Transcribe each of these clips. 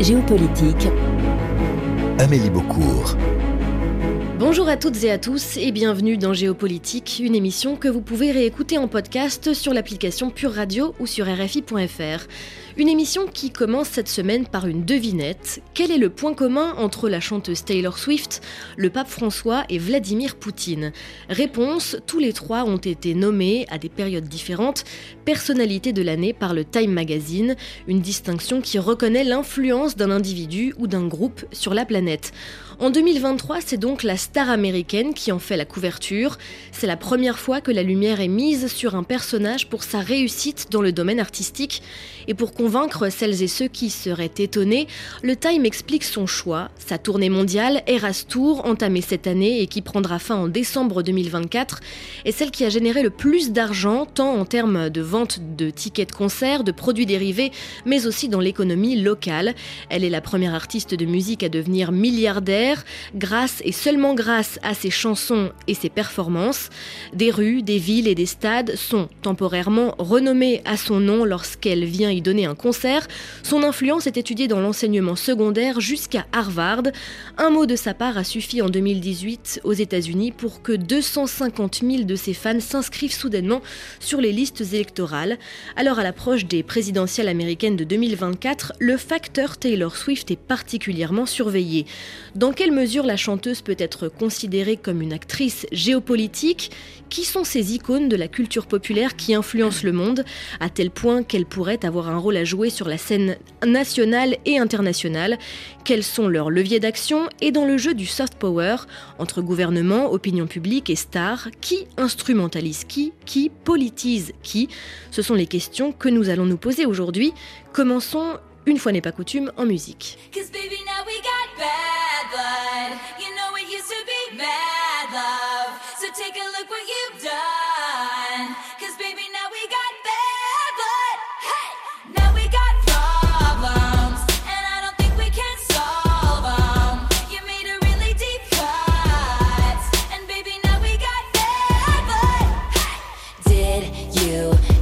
Géopolitique. Amélie Beaucourt. Bonjour à toutes et à tous et bienvenue dans Géopolitique, une émission que vous pouvez réécouter en podcast sur l'application Pure Radio ou sur RFI.fr. Une émission qui commence cette semaine par une devinette. Quel est le point commun entre la chanteuse Taylor Swift, le pape François et Vladimir Poutine? Réponse, tous les trois ont été nommés à des périodes différentes personnalité de l'année par le Time Magazine, une distinction qui reconnaît l'influence d'un individu ou d'un groupe sur la planète. En 2023, c'est donc la star américaine qui en fait la couverture. C'est la première fois que la lumière est mise sur un personnage pour sa réussite dans le domaine artistique. Et pour convaincre celles et ceux qui seraient étonnés, le Time explique son choix. Sa tournée mondiale, Eras Tour, entamée cette année et qui prendra fin en décembre 2024, est celle qui a généré le plus d'argent, tant en termes de vente de tickets de concert, de produits dérivés, mais aussi dans l'économie locale. Elle est la première artiste de musique à devenir milliardaire, grâce et seulement grâce à ses chansons et ses performances. Des rues, des villes et des stades sont temporairement renommés à son nom lorsqu'elle vient y donner un concert. Son influence est étudiée dans l'enseignement secondaire jusqu'à Harvard. Un mot de sa part a suffi en 2018 aux États-Unis pour que 250 000 de ses fans s'inscrivent soudainement sur les listes électorales. Alors à l'approche des présidentielles américaines de 2024, le facteur Taylor Swift est particulièrement surveillé. Quelle mesure la chanteuse peut être considérée comme une actrice géopolitique? Qui sont ces icônes de la culture populaire qui influencent le monde? À tel point qu'elle pourrait avoir un rôle à jouer sur la scène nationale et internationale? Quels sont leurs leviers d'action? Et dans le jeu du soft power, entre gouvernement, opinion publique et stars, qui instrumentalise qui? Qui politise qui? Ce sont les questions que nous allons nous poser aujourd'hui. Commençons, une fois n'est pas coutume, en musique. bad blood. You know it used to be mad love. So take a look what you've done. Cause baby, now we got bad blood. Hey, now we got problems. And I don't think we can. You made a really deep cut. And baby, now we got bad blood. Hey, did you?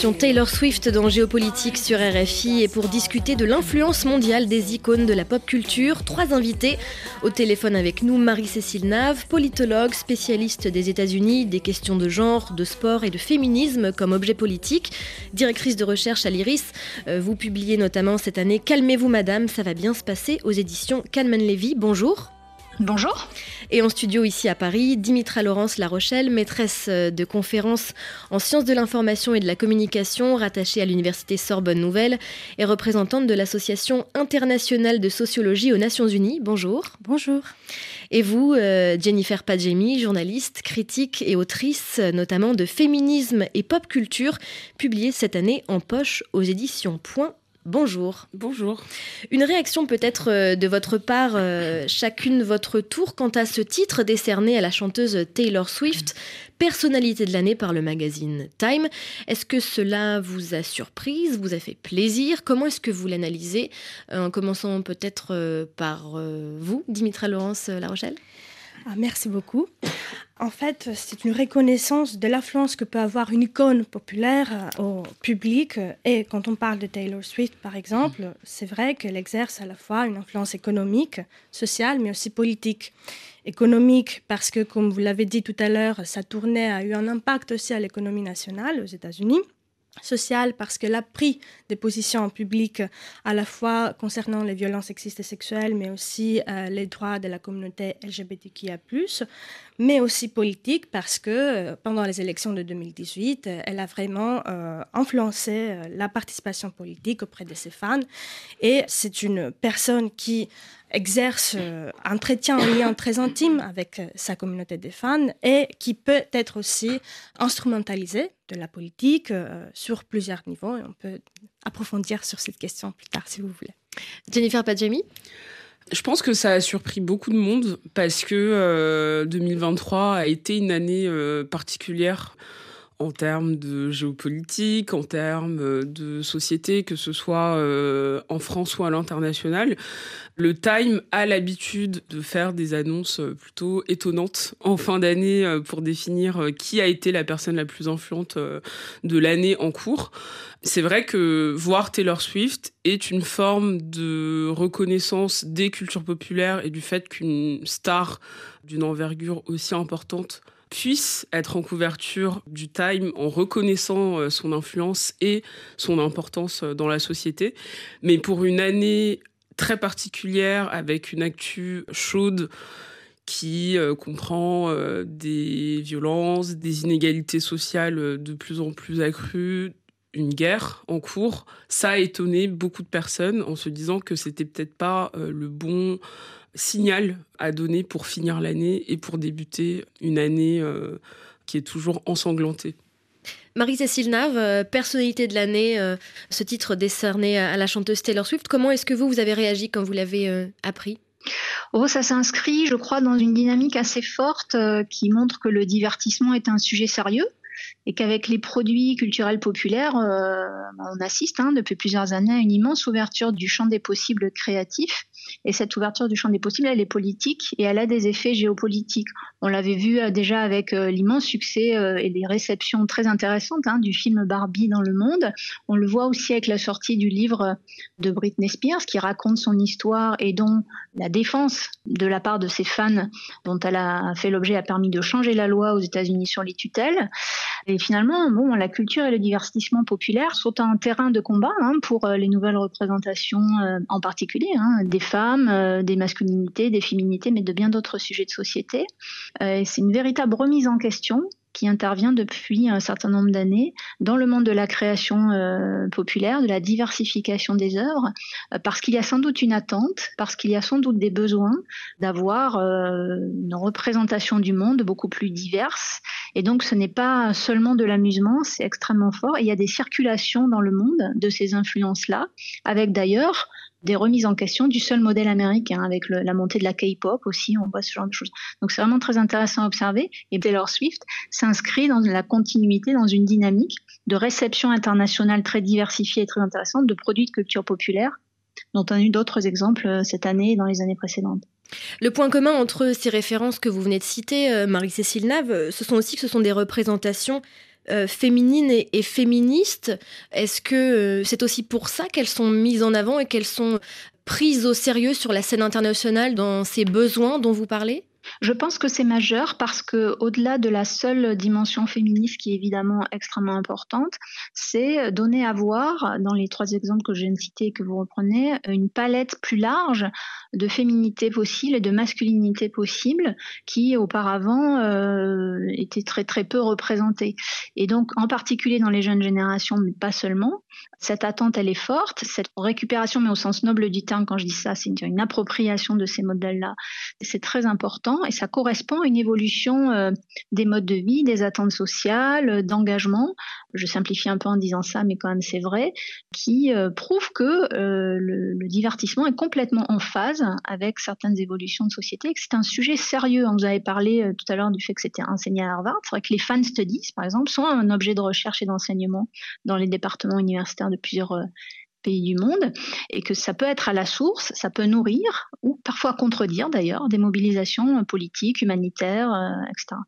Taylor Swift dans Géopolitique sur RFI. Et pour discuter de l'influence mondiale des icônes de la pop culture, trois invités. Au téléphone avec nous, Marie-Cécile Nave, politologue, spécialiste des États-Unis, des questions de genre, de sport et de féminisme comme objet politique, directrice de recherche à l'IRIS. Euh, vous publiez notamment cette année Calmez-vous, madame, ça va bien se passer aux éditions Calman Levy. Bonjour. Bonjour. Et en studio ici à Paris, Dimitra Laurence La Rochelle, maîtresse euh, de conférences en sciences de l'information et de la communication, rattachée à l'université Sorbonne Nouvelle et représentante de l'Association internationale de sociologie aux Nations Unies. Bonjour. Bonjour. Et vous, euh, Jennifer Padjemi, journaliste, critique et autrice notamment de féminisme et pop culture, publiée cette année en poche aux éditions Point Bonjour. Bonjour. Une réaction peut-être euh, de votre part, euh, chacune votre tour, quant à ce titre décerné à la chanteuse Taylor Swift, personnalité de l'année par le magazine Time. Est-ce que cela vous a surprise, vous a fait plaisir? Comment est-ce que vous l'analysez? En commençant peut-être par vous, Dimitra Laurence La Rochelle? Ah, merci beaucoup. En fait, c'est une reconnaissance de l'influence que peut avoir une icône populaire euh, au public. Et quand on parle de Taylor Swift, par exemple, c'est vrai qu'elle exerce à la fois une influence économique, sociale, mais aussi politique. Économique parce que, comme vous l'avez dit tout à l'heure, sa tournée a eu un impact aussi à l'économie nationale aux États-Unis. Sociale parce qu'elle a pris des positions public à la fois concernant les violences sexistes et sexuelles, mais aussi euh, les droits de la communauté LGBTQIA+, mais aussi politique parce que euh, pendant les élections de 2018, euh, elle a vraiment influencé la participation politique auprès de ses fans. Et c'est une personne qui exerce, euh, entretient un lien très intime avec euh, sa communauté de fans et qui peut être aussi instrumentalisé de la politique euh, sur plusieurs niveaux. Et on peut approfondir sur cette question plus tard si vous voulez. Jennifer Padjemi? Je pense que ça a surpris beaucoup de monde parce que 2023 a été une année particulière en termes de géopolitique, en termes euh, de société, que ce soit euh, en France ou à l'international. Le Time a l'habitude de faire des annonces euh, plutôt étonnantes en fin d'année pour définir qui a été la personne la plus influente de l'année en cours. C'est vrai que voir Taylor Swift est une forme de reconnaissance des cultures populaires et du fait qu'une star d'une envergure aussi importante puisse être en couverture du Time en reconnaissant euh, son influence et son importance euh, dans la société. Mais pour une année très particulière avec une actu chaude qui euh, comprend des violences, des inégalités sociales de plus en plus accrues, une guerre en cours, ça a étonné beaucoup de personnes en se disant que c'était peut-être pas le bon signal à donner pour finir l'année et pour débuter une année euh, qui est toujours ensanglantée. Marie-Cécile Nave, euh, personnalité de l'année, euh, ce titre décerné à la chanteuse Taylor Swift, comment est-ce que vous, vous avez réagi quand vous l'avez appris? Oh, ça s'inscrit, je crois, dans une dynamique assez forte qui montre que le divertissement est un sujet sérieux et qu'avec les produits culturels populaires, euh, on assiste hein, depuis plusieurs années à une immense ouverture du champ des possibles créatifs. Et cette ouverture du champ des possibles, elle est politique et elle a des effets géopolitiques. On l'avait vu euh, déjà avec euh, l'immense succès et les réceptions très intéressantes hein, du film Barbie dans le monde. On le voit aussi avec la sortie du livre de Britney Spears qui raconte son histoire et dont la défense de la part de ses fans, dont elle a fait l'objet, a permis de changer la loi aux États-Unis sur les tutelles. Et finalement, bon, la culture et le divertissement populaire sont un terrain de combat hein, pour euh, les nouvelles représentations, euh, en particulier hein, des femmes, euh, des masculinités, des féminités, mais de bien d'autres sujets de société. c'est une véritable remise en question qui intervient depuis un certain nombre d'années dans le monde de la création euh, populaire, de la diversification des œuvres, euh, parce qu'il y a sans doute une attente, parce qu'il y a sans doute des besoins d'avoir euh, une représentation du monde beaucoup plus diverse. Et donc ce n'est pas seulement de l'amusement, c'est extrêmement fort. Il y a des circulations dans le monde de ces influences-là, avec d'ailleurs des remises en question du seul modèle américain avec la montée de la K-pop aussi, on voit ce genre de choses. Donc c'est vraiment très intéressant à observer et Taylor Swift s'inscrit dans la continuité, dans une dynamique de réception internationale très diversifiée et très intéressante de produits de culture populaire dont on a eu d'autres exemples euh, cette année et dans les années précédentes. Le point commun entre ces références que vous venez de citer, euh, Marie-Cécile Nave, euh, ce sont aussi que ce sont des représentations euh, féminines et, féministes. Est-ce que euh, c'est aussi pour ça qu'elles sont mises en avant et qu'elles sont prises au sérieux sur la scène internationale dans ces besoins dont vous parlez? Je pense que c'est majeur parce que au-delà de la seule dimension féministe qui est évidemment extrêmement importante, c'est donner à voir dans les trois exemples que je viens de citer et que vous reprenez une palette plus large de féminité possible et de masculinité possible qui auparavant euh, était très très peu représentée. Et donc en particulier dans les jeunes générations, mais pas seulement, cette attente elle est forte, cette récupération, mais au sens noble du terme quand je dis ça, c'est une appropriation de ces modèles-là. C'est très important et ça correspond à une évolution euh, des modes de vie, des attentes sociales, euh, d'engagement. Je simplifie un peu en disant ça, mais quand même c'est vrai, qui euh, prouve que le, divertissement est complètement en phase avec certaines évolutions de société et que c'est un sujet sérieux. Vous avez parlé tout à l'heure du fait que c'était enseigné à Harvard. C'est vrai que les fan studies, par exemple, sont un objet de recherche et d'enseignement dans les départements universitaires de plusieurs pays du monde, et que ça peut être à la source, ça peut nourrir, ou parfois contredire d'ailleurs, des mobilisations politiques, humanitaires, euh, etc.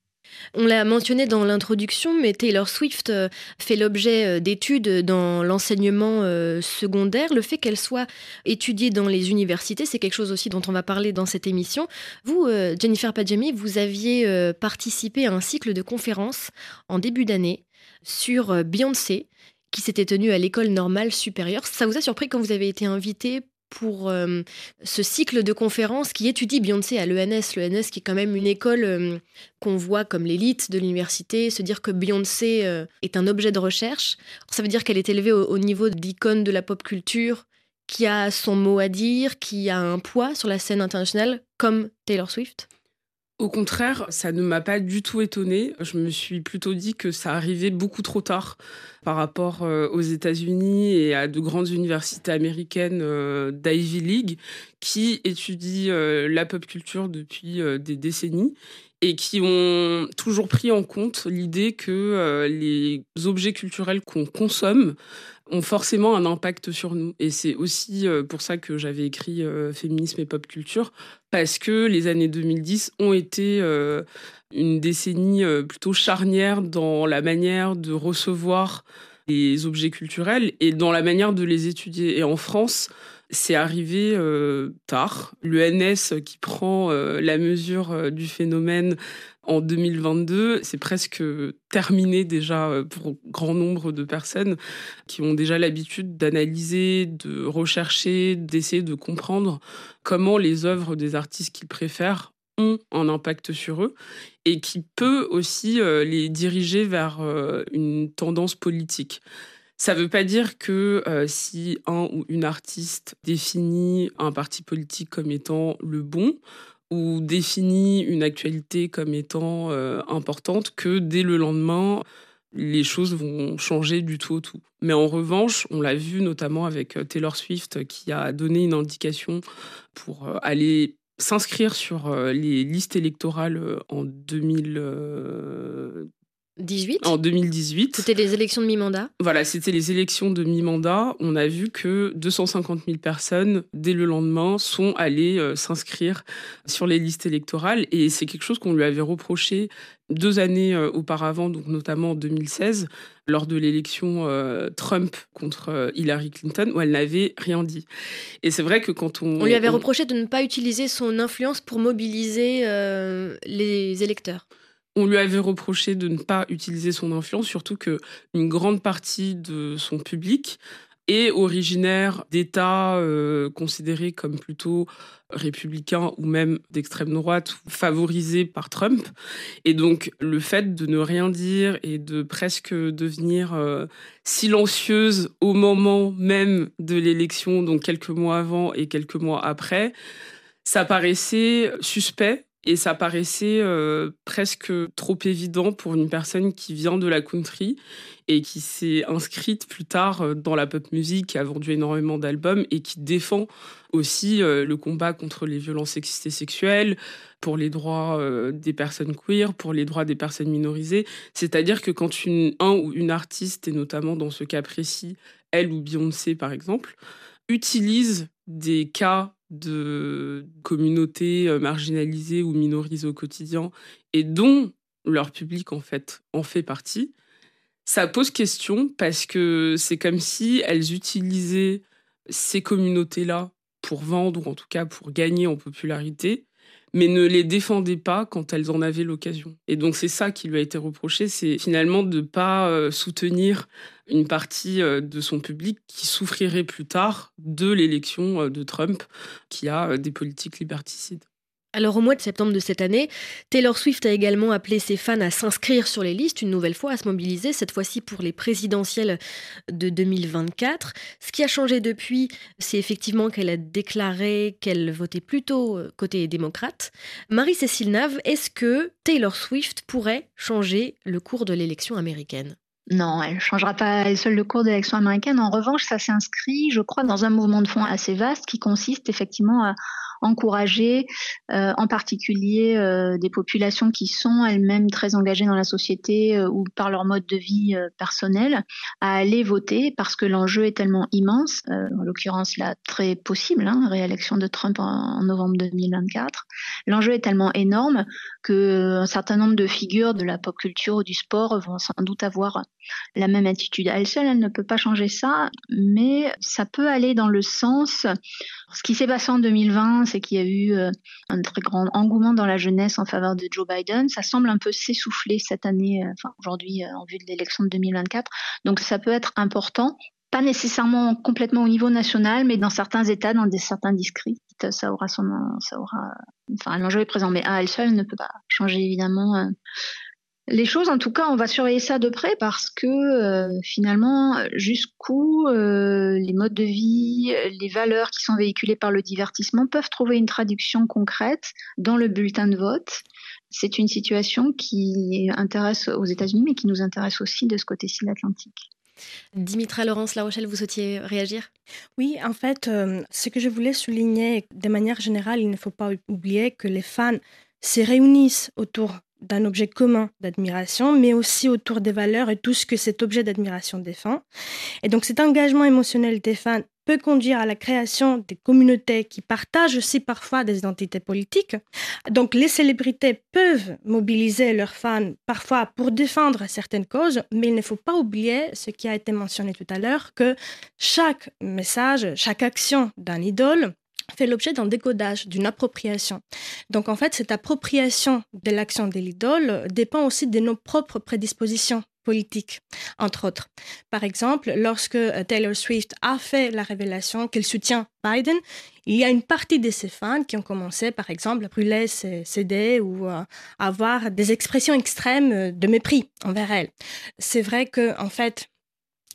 On l'a mentionné dans l'introduction, mais Taylor Swift euh, fait l'objet euh, d'études dans l'enseignement secondaire. Le fait qu'elle soit étudiée dans les universités, c'est quelque chose aussi dont on va parler dans cette émission. Vous, Jennifer Padjemi, vous aviez participé à un cycle de conférences en début d'année sur Beyoncé, qui s'était tenu à l'école normale supérieure. Ça vous a surpris quand vous avez été invité pour euh, ce cycle de conférences qui étudie Beyoncé à l'ENS. L'ENS qui est quand même une école euh, qu'on voit comme l'élite de l'université. Se dire que Beyoncé euh, est un objet de recherche, ça veut dire qu'elle est élevée au, au niveau d'icône de la pop culture, qui a son mot à dire, qui a un poids sur la scène internationale, comme Taylor Swift? Au contraire, ça ne m'a pas du tout étonnée. Je me suis plutôt dit que ça arrivait beaucoup trop tard par rapport euh, aux États-Unis et à de grandes universités américaines euh, d'Ivy League qui étudient euh, la pop culture depuis des décennies et qui ont toujours pris en compte l'idée que les objets culturels qu'on consomme ont forcément un impact sur nous. Et c'est aussi euh, pour ça que j'avais écrit euh, Féminisme et pop culture, parce que les années 2010 ont été euh, une décennie plutôt charnière dans la manière de recevoir les objets culturels et dans la manière de les étudier. Et en France, c'est arrivé tard. L'ENS qui prend la mesure du phénomène en 2022, c'est presque terminé déjà euh, pour grand nombre de personnes qui ont déjà l'habitude d'analyser, de rechercher, d'essayer de comprendre comment les œuvres des artistes qu'ils préfèrent ont un impact sur eux et qui peut aussi euh, les diriger vers euh, une tendance politique. Ça ne veut pas dire que si un ou une artiste définit un parti politique comme étant le bon, ou définit une actualité comme étant euh, importante que dès le lendemain, les choses vont changer du tout au tout. Mais en revanche, on l'a vu notamment avec euh, Taylor Swift qui a donné une indication pour euh, aller s'inscrire sur les listes électorales en 2000, 18 En 2018. C'était les élections de mi-mandat Voilà, c'était les élections de mi-mandat. On a vu que 250 000 personnes, dès le lendemain, sont allées euh, s'inscrire sur les listes électorales. Et c'est quelque chose qu'on lui avait reproché deux années euh, auparavant, donc notamment en 2016, lors de l'élection euh, Trump contre Hillary Clinton, où elle n'avait rien dit. Et c'est vrai que quand on... On lui avait reproché de ne pas utiliser son influence pour mobiliser les électeurs. On lui avait reproché de ne pas utiliser son influence, surtout que une grande partie de son public est originaire d'États euh, considérés comme plutôt républicains ou même d'extrême droite, favorisés par Trump. Et donc le fait de ne rien dire et de presque devenir euh, silencieuse au moment même de l'élection, donc quelques mois avant et quelques mois après, ça paraissait suspect et ça paraissait euh, presque trop évident pour une personne qui vient de la country et qui s'est inscrite plus tard euh, dans la pop music, qui a vendu énormément d'albums et qui défend aussi euh, le combat contre les violences sexistes et sexuelles, pour les droits des personnes queer, pour les droits des personnes minorisées. C'est-à-dire que quand un ou une artiste, et notamment dans ce cas précis, elle ou Beyoncé par exemple, utilise des cas de communautés euh, marginalisées ou minorisées au quotidien et dont leur public en fait en fait partie, ça pose question parce que c'est comme si elles utilisaient ces communautés-là pour vendre ou en tout cas pour gagner en popularité mais ne les défendait pas quand elles en avaient l'occasion. Et donc c'est ça qui lui a été reproché, c'est finalement de ne pas euh, soutenir une partie euh, de son public qui souffrirait plus tard de l'élection euh, de Trump, qui a des politiques liberticides. Alors au mois de septembre de cette année, Taylor Swift a également appelé ses fans à s'inscrire sur les listes une nouvelle fois, à se mobiliser, cette fois-ci pour les présidentielles de 2024. Ce qui a changé depuis, c'est effectivement qu'elle a déclaré qu'elle votait plutôt euh, côté démocrate. Marie-Cécile Nave, est-ce que Taylor Swift pourrait changer le cours de l'élection américaine? Non, elle ne changera pas seule le cours de l'élection américaine. En revanche, ça s'inscrit, je crois, dans un mouvement de fond assez vaste qui consiste effectivement à encourager euh, en particulier euh, des populations qui sont elles-mêmes très engagées dans la société euh, ou par leur mode de vie personnel à aller voter parce que l'enjeu est tellement immense, en l'occurrence la très possible hein, réélection de Trump en, novembre 2024, l'enjeu est tellement énorme qu'un certain nombre de figures de la pop culture ou du sport vont sans doute avoir la même attitude. À elle seule, elle ne peut pas changer ça, mais ça peut aller dans le sens. Ce qui s'est passé en 2020, c'est qu'il y a eu euh, un très grand engouement dans la jeunesse en faveur de Joe Biden. Ça semble un peu s'essouffler cette année, euh, enfin aujourd'hui en vue de l'élection de 2024. Donc ça peut être important pas nécessairement complètement au niveau national, mais dans certains États, dans des, certains districts, ça aura son, ça aura, enfin, l'enjeu est présent, mais à elle seule ne peut pas changer évidemment euh, les choses. En tout cas, on va surveiller ça de près parce que euh, finalement, jusqu'où euh, les modes de vie, les valeurs qui sont véhiculées par le divertissement peuvent trouver une traduction concrète dans le bulletin de vote. C'est une situation qui intéresse aux États-Unis, mais qui nous intéresse aussi de ce côté-ci de l'Atlantique. Dimitra Laurence La Rochelle, vous souhaitiez réagir? Oui, en fait, euh, ce que je voulais souligner, de manière générale, il ne faut pas oublier que les fans se réunissent autour d'un objet commun d'admiration, mais aussi autour des valeurs et tout ce que cet objet d'admiration défend. Et donc cet engagement émotionnel des fans peut conduire à la création des communautés qui partagent aussi parfois des identités politiques. Donc les célébrités peuvent mobiliser leurs fans parfois pour défendre certaines causes, mais il ne faut pas oublier ce qui a été mentionné tout à l'heure, que chaque message, chaque action d'un idole fait l'objet d'un décodage, d'une appropriation. Donc en fait, cette appropriation de l'action de l'idole dépend aussi de nos propres prédispositions politiques, entre autres. Par exemple, lorsque euh, Taylor Swift a fait la révélation qu'elle soutient Biden, il y a une partie de ses fans qui ont commencé, par exemple, à brûler ses CD ou à avoir des expressions extrêmes de mépris envers elle. C'est vrai que, en fait,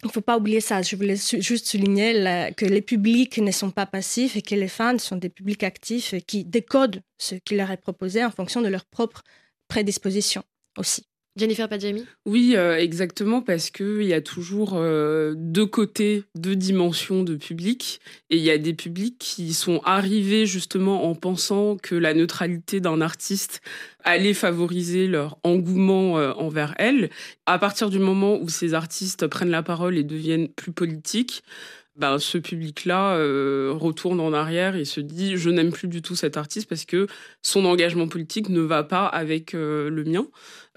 il ne faut pas oublier ça. Je voulais juste souligner que les publics ne sont pas passifs et que les fans sont des publics actifs qui décodent ce qui leur est proposé en fonction de leur propre prédisposition aussi. Jennifer Padjami Oui, euh, exactement, parce qu'il y a toujours euh, deux côtés, deux dimensions de public. Et il y a des publics qui sont arrivés justement en pensant que la neutralité d'un artiste allait favoriser leur engouement euh, envers elle. À partir du moment où ces artistes prennent la parole et deviennent plus politiques, ben, ce public-là retourne en arrière et se dit je n'aime plus du tout cet artiste parce que son engagement politique ne va pas avec le mien.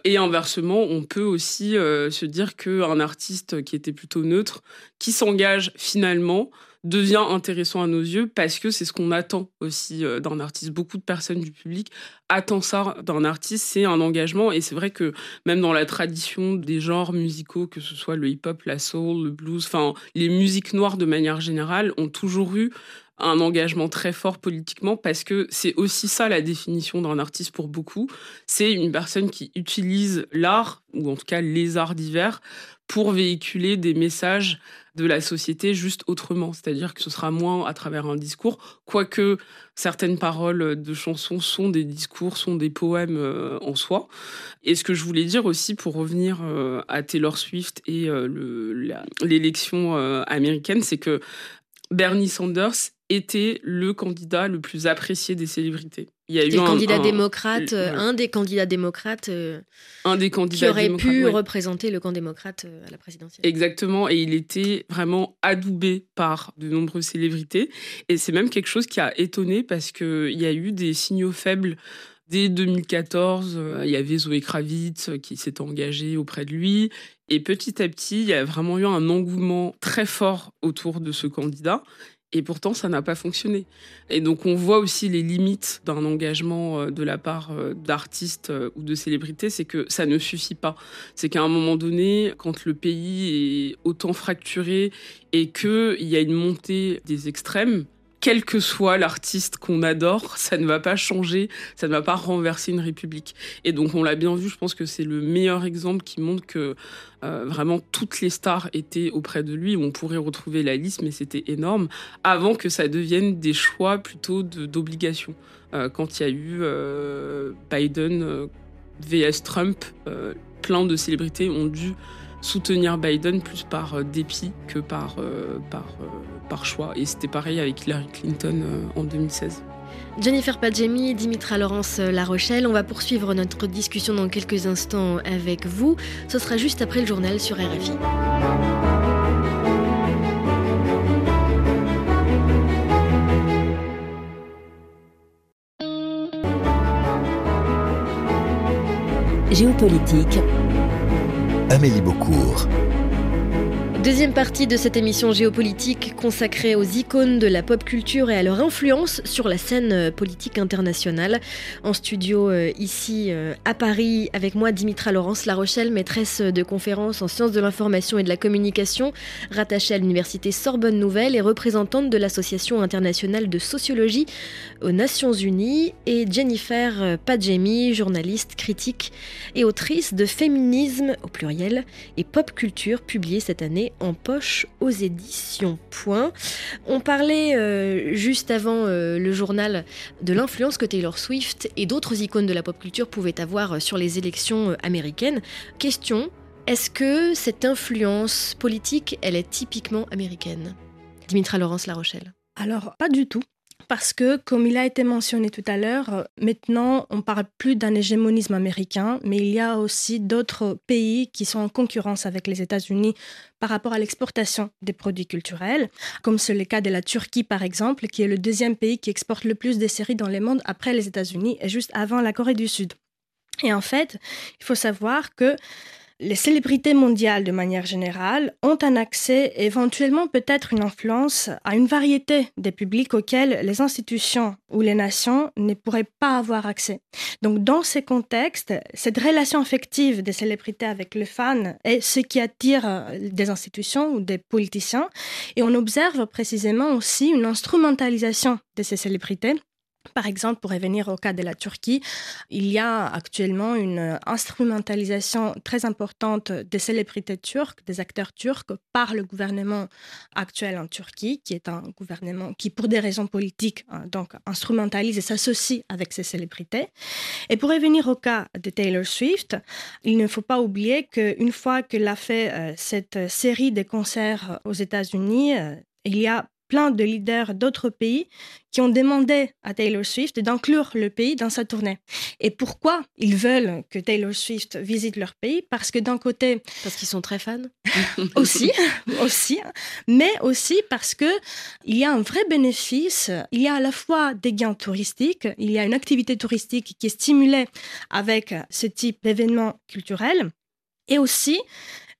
Et inversement, on peut aussi euh, se dire qu'un artiste qui était plutôt neutre, qui s'engage finalement, devient intéressant à nos yeux parce que c'est ce qu'on attend aussi euh, d'un artiste. Beaucoup de personnes du public attendent ça d'un artiste, c'est un engagement. Et c'est vrai que même dans la tradition des genres musicaux, que ce soit le hip-hop, la soul, le blues, enfin les musiques noires de manière générale, ont toujours eu un engagement très fort politiquement parce que c'est aussi ça la définition d'un artiste pour beaucoup. C'est une personne qui utilise l'art, ou en tout cas les arts divers, pour véhiculer des messages de la société juste autrement. C'est-à-dire que ce sera moins à travers un discours, quoique certaines paroles de chansons sont des discours, sont des poèmes euh, en soi. Et ce que je voulais dire aussi pour revenir euh, à Taylor Swift et euh, l'élection américaine, c'est que Bernie Sanders était le candidat le plus apprécié des célébrités. Il y a eu un, candidat démocrate, euh, un des candidats démocrates, euh, un des candidats qui aurait pu représenter le camp démocrate euh, à la présidentielle. Exactement, et il était vraiment adoubé par de nombreuses célébrités. Et c'est même quelque chose qui a étonné parce qu'il y a eu des signaux faibles Dès 2014, il y avait Zoé Kravitz qui s'est engagée auprès de lui. Et petit à petit, il y a vraiment eu un engouement très fort autour de ce candidat. Et pourtant, ça n'a pas fonctionné. Et donc, on voit aussi les limites d'un engagement euh, de la part euh, d'artistes euh, ou de célébrités, c'est que ça ne suffit pas. C'est qu'à un moment donné, quand le pays est autant fracturé et qu'il y a une montée des extrêmes, quel que soit l'artiste qu'on adore, ça ne va pas changer, ça ne va pas renverser une république. Et donc on l'a bien vu, je pense que c'est le meilleur exemple qui montre que euh, vraiment toutes les stars étaient auprès de lui. On pourrait retrouver la liste, mais c'était énorme, avant que ça devienne des choix plutôt d'obligation. Euh, quand il y a eu euh, Biden vs Trump, plein de célébrités ont dû soutenir Biden plus par dépit que par, par par choix. Et c'était pareil avec Hillary Clinton euh, en 2016. Jennifer Padjemi, Dimitra Laurence euh, La Rochelle, on va poursuivre notre discussion dans quelques instants avec vous. Ce sera juste après le journal sur RFI. Géopolitique. Amélie Beaucourt. Deuxième partie de cette émission géopolitique consacrée aux icônes de la pop culture et à leur influence sur la scène euh, politique internationale. En studio euh, ici euh, à Paris avec moi Dimitra Laurence La Rochelle, maîtresse de conférences en sciences de l'information et de la communication, rattachée à l'université Sorbonne Nouvelle et représentante de l'association internationale de sociologie aux Nations Unies et Jennifer Padjemi, journaliste, critique et autrice de Féminisme au pluriel et pop culture publiée cette année en poche aux éditions Point. On parlait euh, juste avant euh, le journal de l'influence que Taylor Swift et d'autres icônes de la pop culture pouvaient avoir sur les élections euh, américaines. Question, est-ce que cette influence politique, elle est typiquement américaine? Dimitra Laurence La Rochelle. Alors, pas du tout parce que, comme il a été mentionné tout à l'heure, euh, maintenant, on parle plus d'un hégémonisme américain, mais il y a aussi d'autres pays qui sont en concurrence avec les États-Unis par rapport à l'exportation des produits culturels, comme c'est le cas de la Turquie, par exemple, qui est le deuxième pays qui exporte le plus de séries dans le monde après les États-Unis et juste avant la Corée du Sud. Et en fait, il faut savoir que les célébrités mondiales, de manière générale, ont un accès, éventuellement peut-être une influence, à une variété des publics auxquels les institutions ou les nations ne pourraient pas avoir accès. Donc, dans ces contextes, cette relation affective des célébrités avec les fans est ce qui attire euh, des institutions ou des politiciens. Et on observe précisément aussi une instrumentalisation de ces célébrités par exemple, pour revenir au cas de la Turquie, il y a actuellement une instrumentalisation très importante des célébrités turques, des acteurs turcs, par le gouvernement actuel en Turquie, qui est un gouvernement qui, pour des raisons politiques, hein, donc instrumentalise et s'associe avec ces célébrités. Et pour revenir au cas de Taylor Swift, il ne faut pas oublier qu'une fois qu'elle a fait euh, cette série de concerts aux États-Unis, euh, il y a plein de leaders d'autres pays qui ont demandé à Taylor Swift d'inclure le pays dans sa tournée. Et pourquoi ils veulent que Taylor Swift visite leur pays? Parce que d'un côté... Parce qu'ils sont très fans Aussi, aussi. Mais aussi parce que il y a un vrai bénéfice. Il y a à la fois des gains touristiques, il y a une activité touristique qui est stimulée avec ce type d'événements culturels. Et aussi,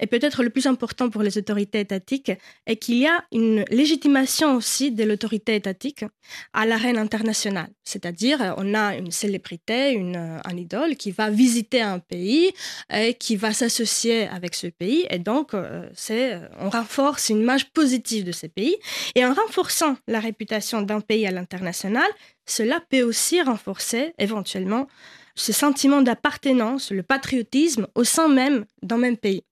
et peut-être le plus important pour les autorités étatiques, est qu'il y a une légitimation aussi de l'autorité étatique à l'arène internationale. C'est-à-dire, on a une célébrité, une, un idole qui va visiter un pays et qui va s'associer avec ce pays. Et donc, euh, on renforce une image positive de ce pays. Et en renforçant la réputation d'un pays à l'international, cela peut aussi renforcer éventuellement ce sentiment d'appartenance, le patriotisme au sein même d'un même pays.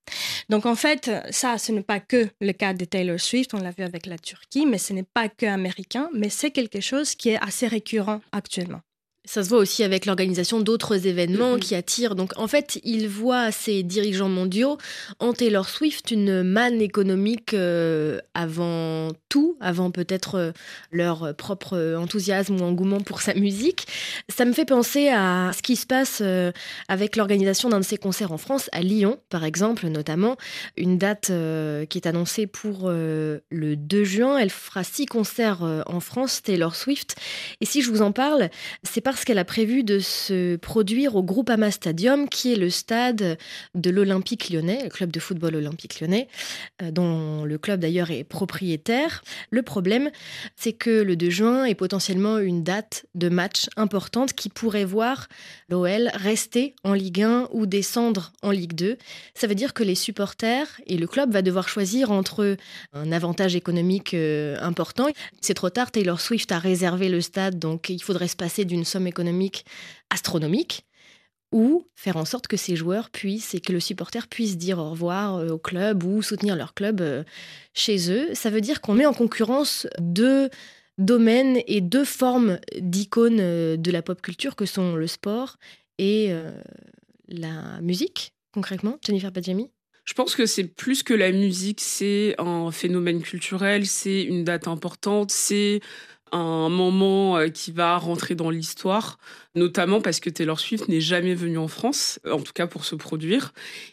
Donc en fait, ça, ce n'est pas que le cas de Taylor Swift, on l'a vu avec la Turquie, mais ce n'est pas que américain, mais c'est quelque chose qui est assez récurrent actuellement. Ça se voit aussi avec l'organisation d'autres événements mm-hmm. qui attirent. Donc, en fait, il voit ces dirigeants mondiaux en Taylor Swift une manne économique euh, avant tout, avant peut-être euh, leur propre enthousiasme ou engouement pour sa musique. Ça me fait penser à ce qui se passe euh, avec l'organisation d'un de ses concerts en France, à Lyon, par exemple, notamment. Une date qui est annoncée pour le 2 juin. Elle fera six concerts en France, Taylor Swift. Et si je vous en parle, c'est parce qu'elle a prévu de se produire au Groupama Stadium, qui est le stade de l'Olympique lyonnais, le club de football olympique lyonnais, euh, dont le club d'ailleurs est propriétaire. Le problème, c'est que le 2 juin est potentiellement une date de match importante qui pourrait voir l'OL rester en Ligue 1 ou descendre en Ligue 2. Ça veut dire que les supporters et le club va devoir choisir entre un avantage économique euh, important. C'est trop tard, Taylor Swift a réservé le stade, donc il faudrait se passer d'une somme économique astronomique ou faire en sorte que ces joueurs puissent et que le supporter puisse dire au revoir euh, au club ou soutenir leur club euh, chez eux. Ça veut dire qu'on met en concurrence deux domaines et deux formes d'icônes euh, de la pop culture que sont le sport et la musique, concrètement. Jennifer Badjami je pense que c'est plus que la musique, c'est un phénomène culturel, c'est une date importante, c'est un moment euh, qui va rentrer dans l'histoire, notamment parce que Taylor Swift n'est jamais venue en France, en tout cas pour se produire.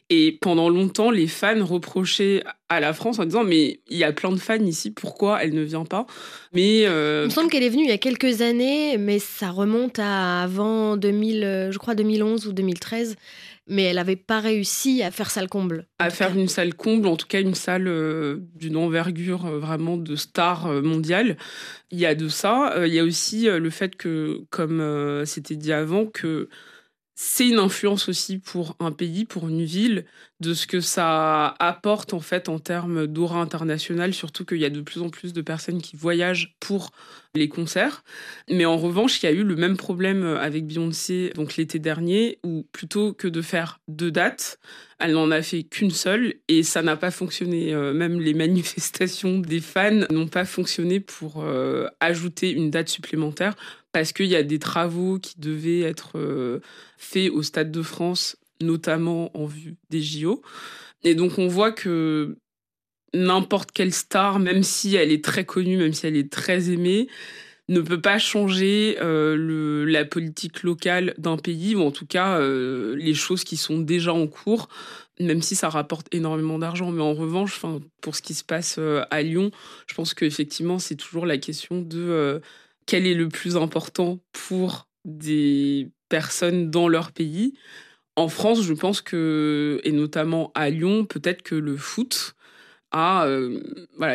Et pendant longtemps, les fans reprochaient à la France en disant mais il y a plein de fans ici, pourquoi elle ne vient pas? Mais euh, il me semble qu'elle est venue il y a quelques années, mais ça remonte à avant 2000, je crois 2011 ou 2013. Mais elle n'avait pas réussi à faire salle comble. À faire une salle comble, en tout cas une salle euh, d'une envergure euh, vraiment de star euh, mondiale. Il y a de ça. il y a aussi le fait que, comme c'était dit avant, que c'est une influence aussi pour un pays, pour une ville, de ce que ça apporte en fait en termes d'aura internationale, surtout qu'il y a de plus en plus de personnes qui voyagent pour les concerts. Mais en revanche, il y a eu le même problème avec Beyoncé donc l'été dernier, où plutôt que de faire deux dates, elle n'en a fait qu'une seule et ça n'a pas fonctionné. Euh, même les manifestations des fans n'ont pas fonctionné pour euh, ajouter une date supplémentaire parce qu'il y a des travaux qui devaient être euh, faits au Stade de France, notamment en vue des JO. Et donc on voit que n'importe quelle star, même si elle est très connue, même si elle est très aimée, ne peut pas changer euh, la politique locale d'un pays, ou en tout cas euh, les choses qui sont déjà en cours, même si ça rapporte énormément d'argent. Mais en revanche, pour ce qui se passe à Lyon, je pense qu'effectivement, c'est toujours la question de quel est le plus important pour des personnes dans leur pays. En France, je pense que, et notamment à Lyon, peut-être que le foot a euh,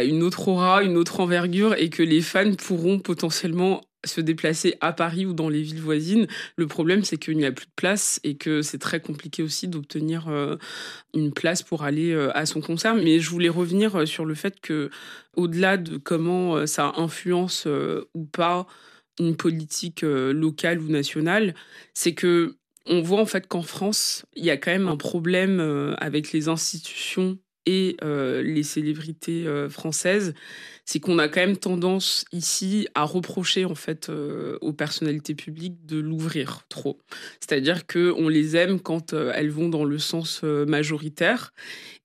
une autre aura, une autre envergure et que les fans pourront potentiellement se déplacer à Paris ou dans les villes voisines. Le problème, c'est qu'il n'y a plus de place et que c'est très compliqué aussi d'obtenir euh, une place pour aller euh, à son concert. Mais je voulais revenir euh, sur le fait que, au-delà de comment ça influence ou pas une politique locale ou nationale, c'est que on voit en fait qu'en France, il y a quand même un problème avec les institutions et les célébrités françaises, c'est qu'on a quand même tendance ici à reprocher en fait aux personnalités publiques de l'ouvrir trop. C'est-à-dire que on les aime quand elles vont dans le sens majoritaire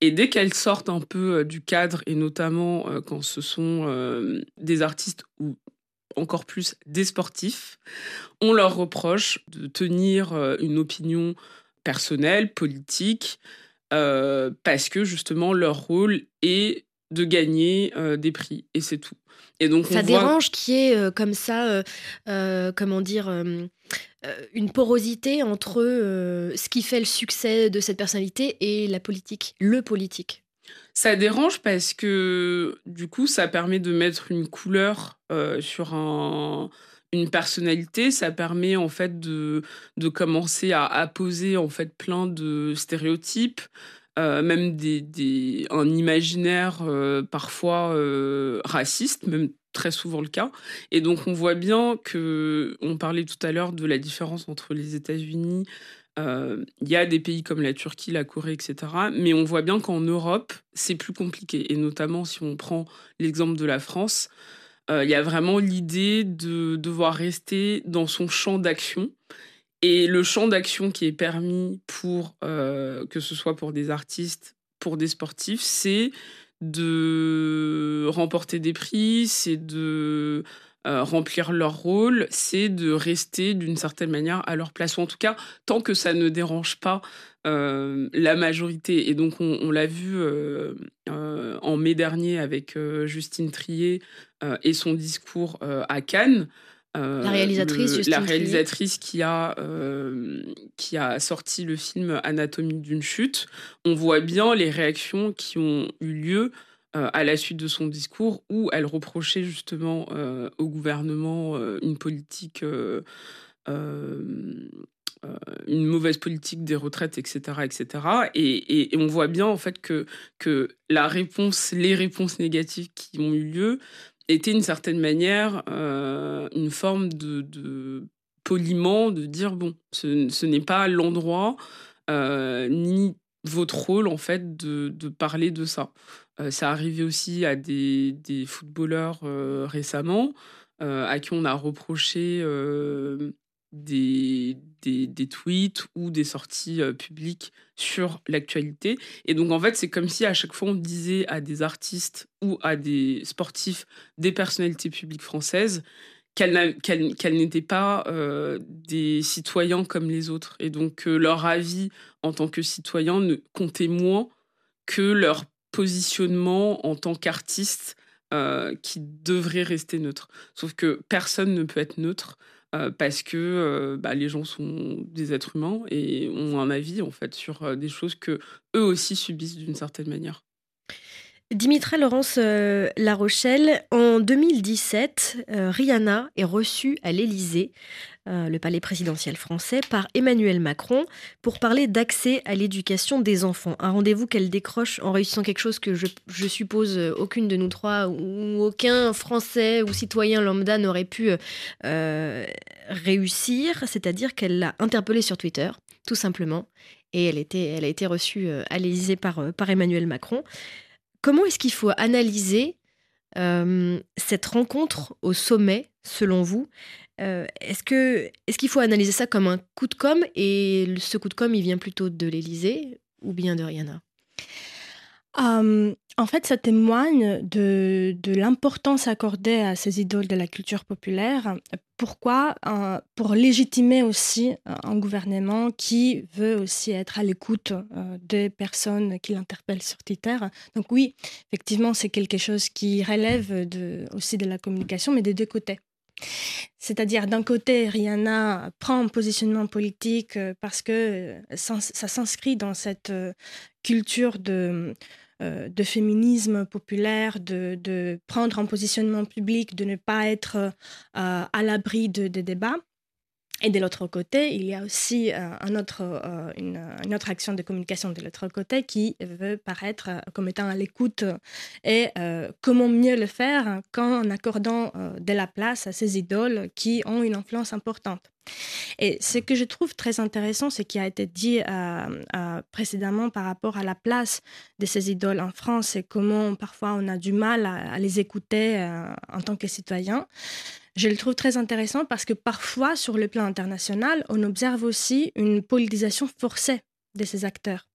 et dès qu'elles sortent un peu du cadre et notamment quand ce sont des artistes ou encore plus des sportifs, on leur reproche de tenir une opinion personnelle, politique, euh, parce que justement leur rôle est de gagner euh, des prix et c'est tout. Et donc ça dérange qu'il y ait euh, comme ça, comment dire, une porosité entre ce qui fait le succès de cette personnalité et la politique, le politique? Ça dérange parce que du coup, ça permet de mettre une couleur sur un, une personnalité, ça permet en fait de, de commencer à, à poser en fait plein de stéréotypes, euh, même des, des, un imaginaire euh, parfois euh, raciste, même très souvent le cas. Et donc on voit bien que, on parlait tout à l'heure de la différence entre les États-Unis, il y a des pays comme la Turquie, la Corée, etc. Mais on voit bien qu'en Europe, c'est plus compliqué. Et notamment si on prend l'exemple de la France, il y a vraiment l'idée de devoir rester dans son champ d'action. Et le champ d'action qui est permis pour, euh, que ce soit pour des artistes, pour des sportifs, c'est de remporter des prix, c'est de euh, remplir leur rôle, c'est de rester d'une certaine manière à leur place, ou en tout cas, tant que ça ne dérange pas euh, la majorité. Et donc, on, l'a vu euh, en mai dernier avec Justine Trier et son discours à Cannes. la réalisatrice, Justine La réalisatrice qui a, qui a sorti le film Anatomie d'une chute. On voit bien les réactions qui ont eu lieu à la suite de son discours où elle reprochait justement au gouvernement une politique euh, une mauvaise politique des retraites, etc., etc. Et, on voit bien en fait que, que la réponse, les réponses négatives qui ont eu lieu étaient d'une certaine manière euh, une forme de, poliment, de dire bon, ce, n'est pas l'endroit euh, ni votre rôle en fait de, parler de ça. Ça arrivé aussi à des, footballeurs récemment à qui on a reproché des, des, tweets ou des sorties euh, publiques sur l'actualité. Et donc, en fait, c'est comme si à chaque fois on disait à des artistes ou à des sportifs, des personnalités publiques françaises, qu'elles n'étaient pas euh, des citoyens comme les autres. Et donc, leur avis en tant que citoyen comptait moins que leur positionnement en tant qu'artiste euh, qui devrait rester neutre. Sauf que personne ne peut être neutre. parce que bah, les gens sont des êtres humains et ont un avis en fait sur des choses que eux aussi subissent d'une certaine manière. Dimitra Laurence euh, La Rochelle, en 2017, euh, Rihanna est reçue à l'Élysée, euh, le palais présidentiel français, par Emmanuel Macron pour parler d'accès à l'éducation des enfants. Un rendez-vous qu'elle décroche en réussissant quelque chose que je, suppose aucune de nous trois ou aucun Français ou citoyen lambda n'aurait pu réussir, c'est-à-dire qu'elle l'a interpellé sur Twitter, tout simplement. Et elle, a été reçue à l'Élysée par Emmanuel Macron. Comment est-ce qu'il faut analyser euh, cette rencontre au sommet, selon vous? Euh, Est-ce que est-ce qu'il faut analyser ça comme un coup de com et ce coup de com, il vient plutôt de l'Élysée ou bien de Rihanna? En fait, ça témoigne de, l'importance accordée à ces idoles de la culture populaire. Pourquoi euh, Pour légitimer aussi euh, un gouvernement qui veut aussi être à l'écoute des personnes qui l'interpellent sur Twitter. Donc oui, effectivement, c'est quelque chose qui relève aussi de la communication, mais des deux côtés. C'est-à-dire, d'un côté, Rihanna prend un positionnement politique parce que ça, ça s'inscrit dans cette culture de euh, de féminisme populaire, de, prendre un positionnement public, de ne pas être euh, à l'abri de, des débats. Et de l'autre côté, il y a aussi euh, autre, une, autre action de communication de l'autre côté qui veut paraître comme étant à l'écoute et comment mieux le faire qu'en accordant de la place à ces idoles qui ont une influence importante. Et ce que je trouve très intéressant, ce qui a été dit euh, euh, précédemment par rapport à la place de ces idoles en France et comment parfois on a du mal à, les écouter euh, en tant que citoyen. Je le trouve très intéressant parce que parfois, sur le plan international, on observe aussi une politisation forcée de ces acteurs.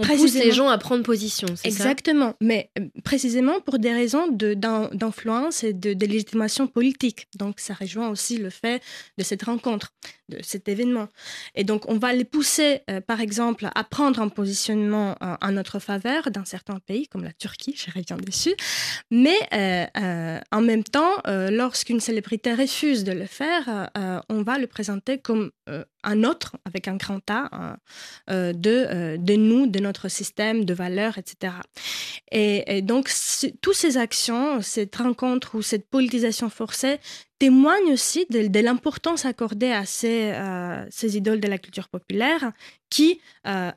On pousse les gens à prendre position, c'est ça? Exactement, mais euh, précisément pour des raisons d'influence et de, légitimation politique. Donc ça rejoint aussi le fait de cette rencontre, de cet événement. Et donc on va les pousser, euh, par exemple, à prendre un positionnement euh, en notre faveur dans certains pays, comme la Turquie, je reviens dessus. Mais en même temps, lorsqu'une célébrité refuse de le faire, on va le présenter comme un autre, avec un grand A, de, de nous, de notre système de valeurs, etc. Et, donc, toutes ces actions, cette rencontre ou cette politisation forcée témoignent aussi de, l'importance accordée à ces, euh, ces, idoles de la culture populaire qui euh,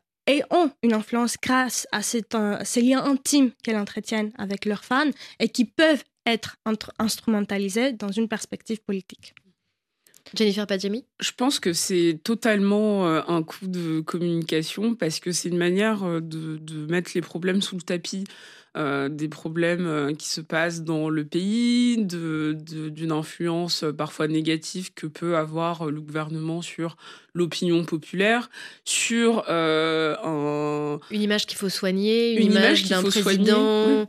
ont une influence grâce à euh, ces liens intimes qu'elles entretiennent avec leurs fans et qui peuvent être instrumentalisés dans une perspective politique. Jennifer Padjemi Je pense que c'est totalement euh, un coup de communication parce que c'est une manière euh, de, mettre les problèmes sous le tapis. Euh, des problèmes qui se passent dans le pays, d'une influence parfois négative que peut avoir le gouvernement sur l'opinion populaire, sur un... Une image qu'il faut soigner, une, image, d'un président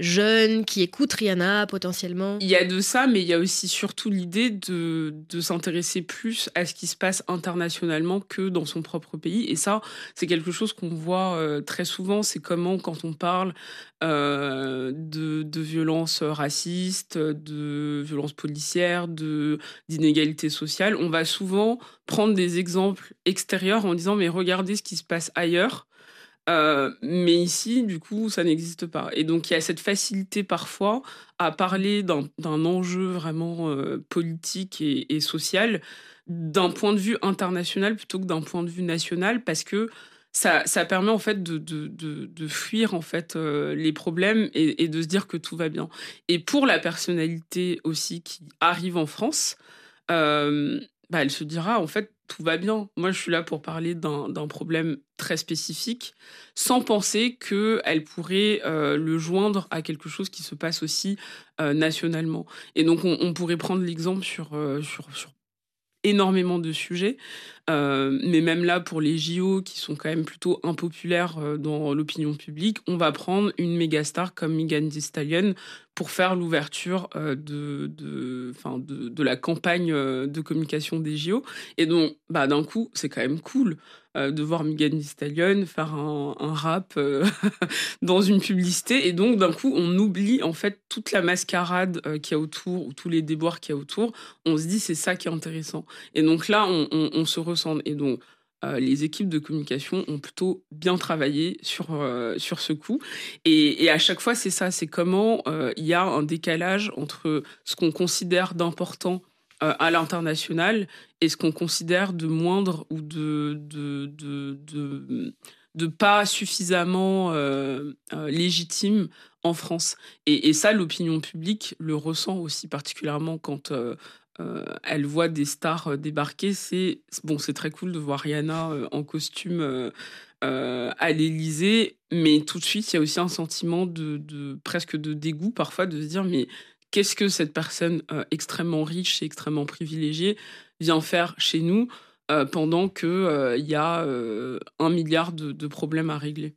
jeunes qui écoutent Rihanna potentiellement Il y a de ça, mais il y a aussi surtout l'idée de, de s'intéresser plus à ce qui se passe internationalement que dans son propre pays. Et ça, c'est quelque chose qu'on voit euh, très souvent. C'est comment, quand on parle euh, de, de violences racistes, de violences policières, d'inégalités sociales, on va souvent prendre des exemples extérieurs en disant mais regardez ce qui se passe ailleurs euh, mais ici, du coup, ça n'existe pas. Et donc, il y a cette facilité parfois à parler d'un enjeu vraiment euh, politique et, social d'un point de vue international plutôt que d'un point de vue national, parce que ça, permet en fait de, fuir en fait euh, les problèmes et, de se dire que tout va bien. Et pour la personnalité aussi qui arrive en France, bah, elle se dira en fait tout va bien. Moi, je suis là pour parler d'un problème très spécifique, sans penser qu'elle pourrait euh, le joindre à quelque chose qui se passe aussi euh, nationalement. Et donc, on, pourrait prendre l'exemple sur, euh, sur, sur, énormément de sujets, mais même là, pour les JO, qui sont quand même plutôt impopulaires dans l'opinion publique, on va prendre une méga star comme Megan Thee Stallion pour faire l'ouverture de, de, de, de, la campagne de communication des JO. Et donc, bah, d'un coup, c'est quand même cool de voir Megan Thee Stallion faire un, rap dans une publicité. Et donc, d'un coup, on oublie en fait toute la mascarade qu'il y a autour, ou tous les déboires qu'il y a autour. On se dit, c'est ça qui est intéressant. Et donc là, on, se ressent. Et donc, euh, les équipes de communication ont plutôt bien travaillé sur, euh, sur ce coup. Et, à chaque fois, c'est ça, c'est comment euh, il y a un décalage entre ce qu'on considère d'important à l'international et ce qu'on considère de moindre ou de, de, de, de, pas suffisamment légitime en France. Et, ça, l'opinion publique le ressent aussi particulièrement quand euh, elle voit des stars euh, débarquer. C'est bon, c'est très cool de voir Rihanna euh, en costume à l'Élysée, mais tout de suite, il y a aussi un sentiment de, presque de dégoût parfois de se dire mais qu'est-ce que cette personne extrêmement riche et extrêmement privilégiée vient faire chez nous pendant qu'il il y a un milliard de, problèmes à régler?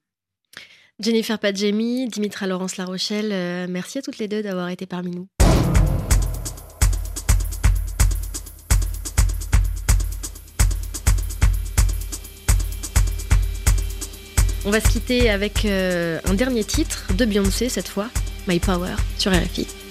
Jennifer Padjemi, Dimitra Laurence La Rochelle, merci à toutes les deux d'avoir été parmi nous. On va se quitter avec euh, un dernier titre de Beyoncé cette fois, My Power sur RFI.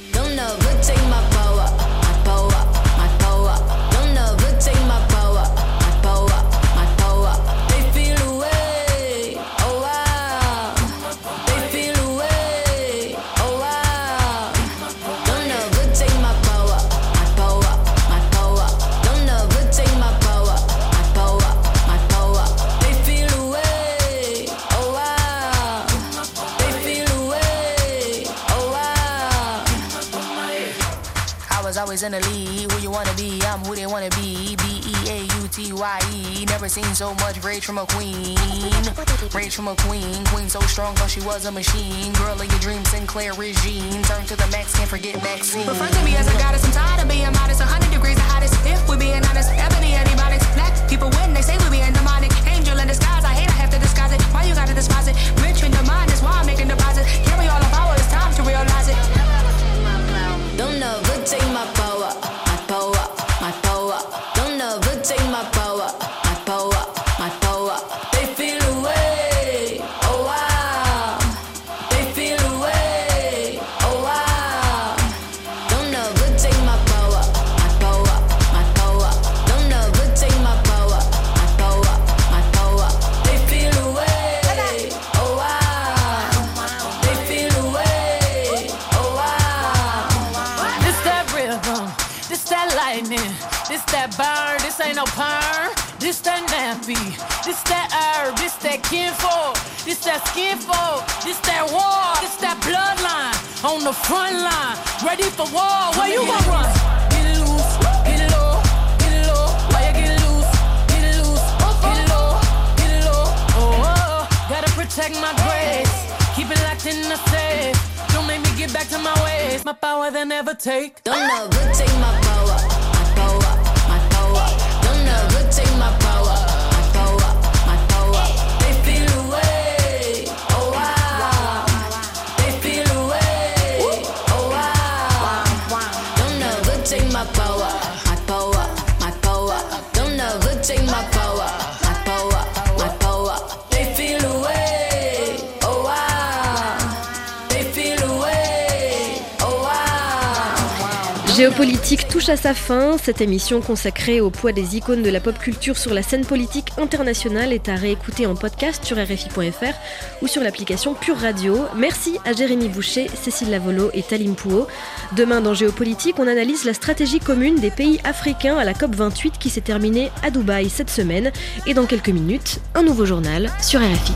Always in the lead. Who you wanna be? I'm who they wanna be. B E A U T Y E. Never seen so much rage from a queen. Rage from a queen. Queen so strong, thought she was a machine. Girl of your dreams, Sinclair regime. Turn to the max, can't forget Maxine. Refer to me as a goddess. I'm tired of being modest. 100 degrees the hottest. If we're being honest, ebony antibiotics. Black people win, they say we being demonic. Angel in disguise, I hate I have to disguise it. Why you gotta despise the front line, ready for war. Where you gonna run? Get loose, get low, get low. Why you get loose, get loose, get low, get low. Oh, oh, gotta protect my grace, keep it locked in the safe. Don't make me get back to my ways. My power they never take. Don't never take my Géopolitique touche à sa fin. Cette émission consacrée au poids des icônes de la pop culture sur la scène politique internationale est à réécouter en podcast sur RFI.fr ou sur l'application Pure Radio. Merci à Jérémy Boucher, Cécile Lavolo et Talim Pouot. Demain dans Géopolitique, on analyse la stratégie commune des pays africains à la COP28 qui s'est terminée à Dubaï cette semaine. Et dans quelques minutes, un nouveau journal sur RFI.